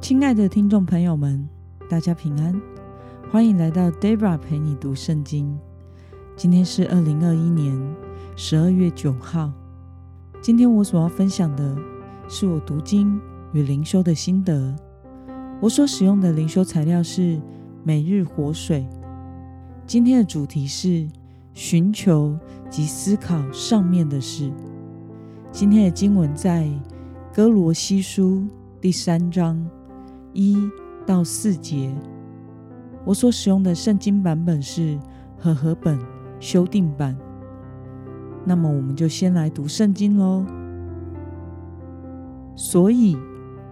亲爱的听众朋友们，大家平安，欢迎来到 Debra 陪你读圣经。今天是二零二一年十二月九号。今天我所要分享的是我读经与灵修的心得。我所使用的灵修材料是每日活水。今天的主题是寻求及思考上面的事。今天的经文在哥罗西书第三章。一到四节，我所使用的圣经版本是和合本修订版。那么，我们就先来读圣经喽。所以，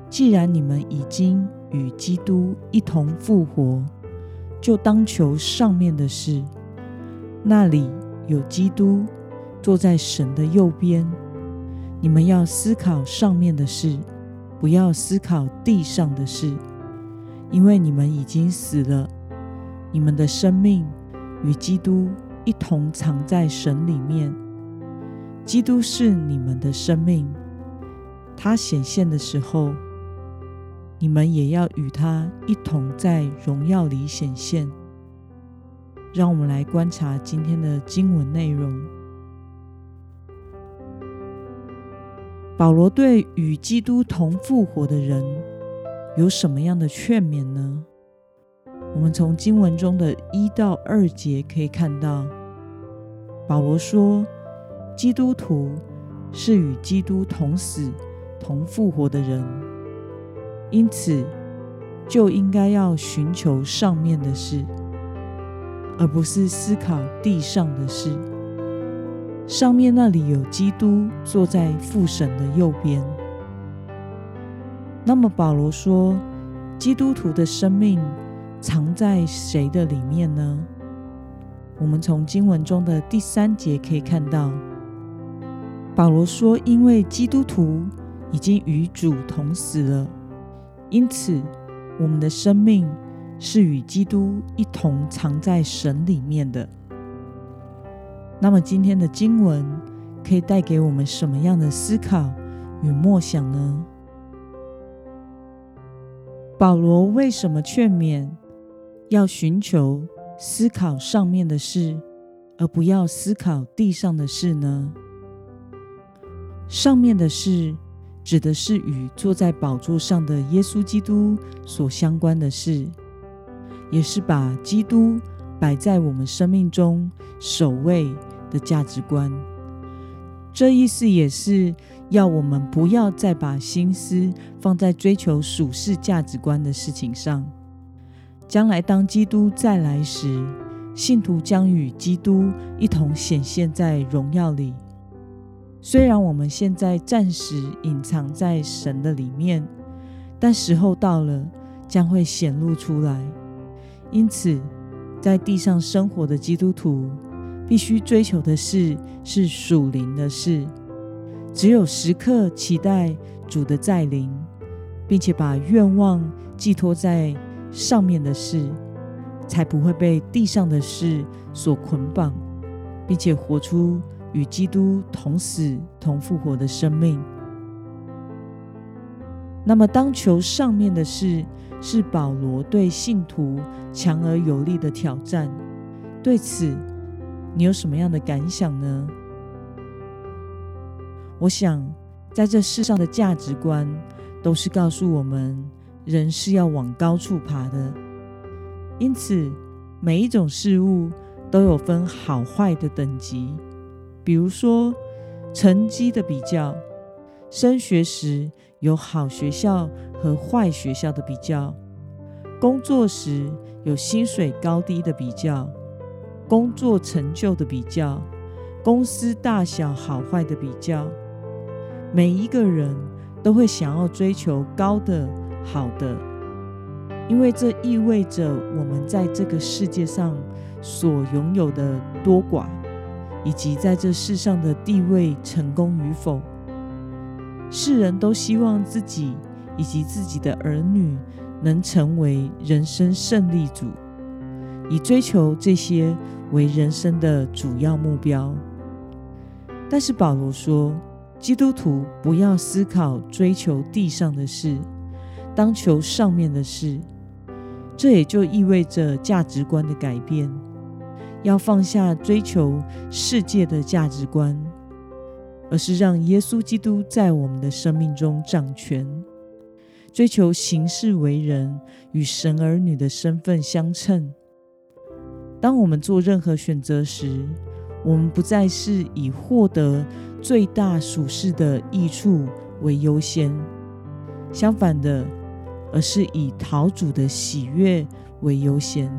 既然你们已经与基督一同复活，就当求上面的事，那里有基督坐在神的右边。你们要思考上面的事。不要思考地上的事，因为你们已经死了，你们的生命与基督一同藏在神里面。基督是你们的生命，他显现的时候，你们也要与他一同在荣耀里显现。让我们来观察今天的经文内容。保罗对与基督同复活的人有什么样的劝勉呢？我们从经文中的一到二节可以看到，保罗说，基督徒是与基督同死、同复活的人，因此就应该要寻求上面的事，而不是思考地上的事。上面那里有基督坐在父神的右边。那么保罗说，基督徒的生命藏在谁的里面呢？我们从经文中的第三节可以看到，保罗说，因为基督徒已经与主同死了，因此我们的生命是与基督一同藏在神里面的。那么今天的经文可以带给我们什么样的思考与默想呢？保罗为什么劝勉要寻求思考上面的事，而不要思考地上的事呢？上面的事指的是与坐在宝座上的耶稣基督所相关的事，也是把基督。摆在我们生命中首位的价值观，这意思也是要我们不要再把心思放在追求属世价值观的事情上。将来当基督再来时，信徒将与基督一同显现在荣耀里。虽然我们现在暂时隐藏在神的里面，但时候到了，将会显露出来。因此。在地上生活的基督徒，必须追求的事是属灵的事。只有时刻期待主的再临，并且把愿望寄托在上面的事，才不会被地上的事所捆绑，并且活出与基督同死同复活的生命。那么，当求上面的事。是保罗对信徒强而有力的挑战。对此，你有什么样的感想呢？我想，在这世上的价值观都是告诉我们，人是要往高处爬的。因此，每一种事物都有分好坏的等级。比如说，成绩的比较，升学时有好学校。和坏学校的比较，工作时有薪水高低的比较，工作成就的比较，公司大小好坏的比较。每一个人都会想要追求高的、好的，因为这意味着我们在这个世界上所拥有的多寡，以及在这世上的地位成功与否。世人都希望自己。以及自己的儿女能成为人生胜利组，以追求这些为人生的主要目标。但是保罗说，基督徒不要思考追求地上的事，当求上面的事。这也就意味着价值观的改变，要放下追求世界的价值观，而是让耶稣基督在我们的生命中掌权，追求行事为人与神儿女的身份相称。当我们做任何选择时，我们不再是以获得最大属世的益处为优先，相反的。而是以讨主的喜悦为优先，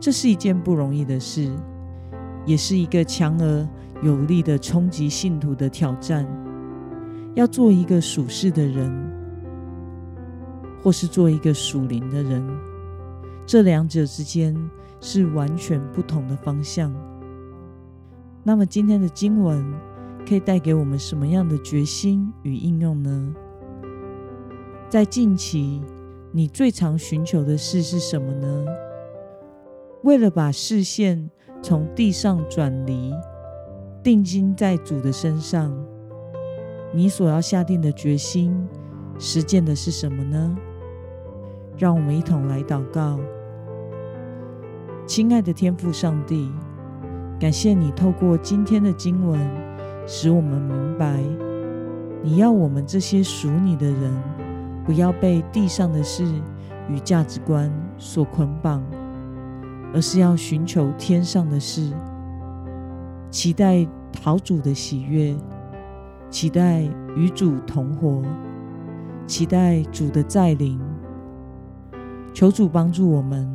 这是一件不容易的事，也是一个强而有力的冲击信徒的挑战。要做一个属世的人，或是做一个属灵的人，这两者之间是完全不同的方向。那么，今天的经文可以带给我们什么样的决心与应用呢？在近期，你最常寻求的事是什么呢？为了把视线从地上转离，定睛在主的身上，你所要下定的决心，实践的是什么呢？让我们一同来祷告。亲爱的天父上帝，感谢你透过今天的经文，使我们明白，你要我们这些属你的人。不要被地上的事与价值观所捆绑，而是要寻求天上的事，期待讨主的喜悦，期待与主同活，期待主的再临。求主帮助我们，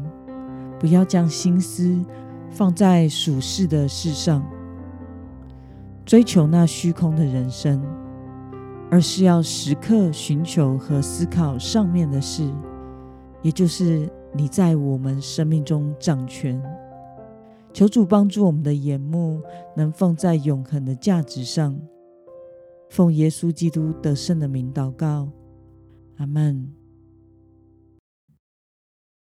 不要将心思放在属世的事上，追求那虚空的人生。而是要时刻寻求和思考上面的事，也就是你在我们生命中掌权。求主帮助我们的眼目能放在永恒的价值上。奉耶稣基督得胜的名祷告，阿门。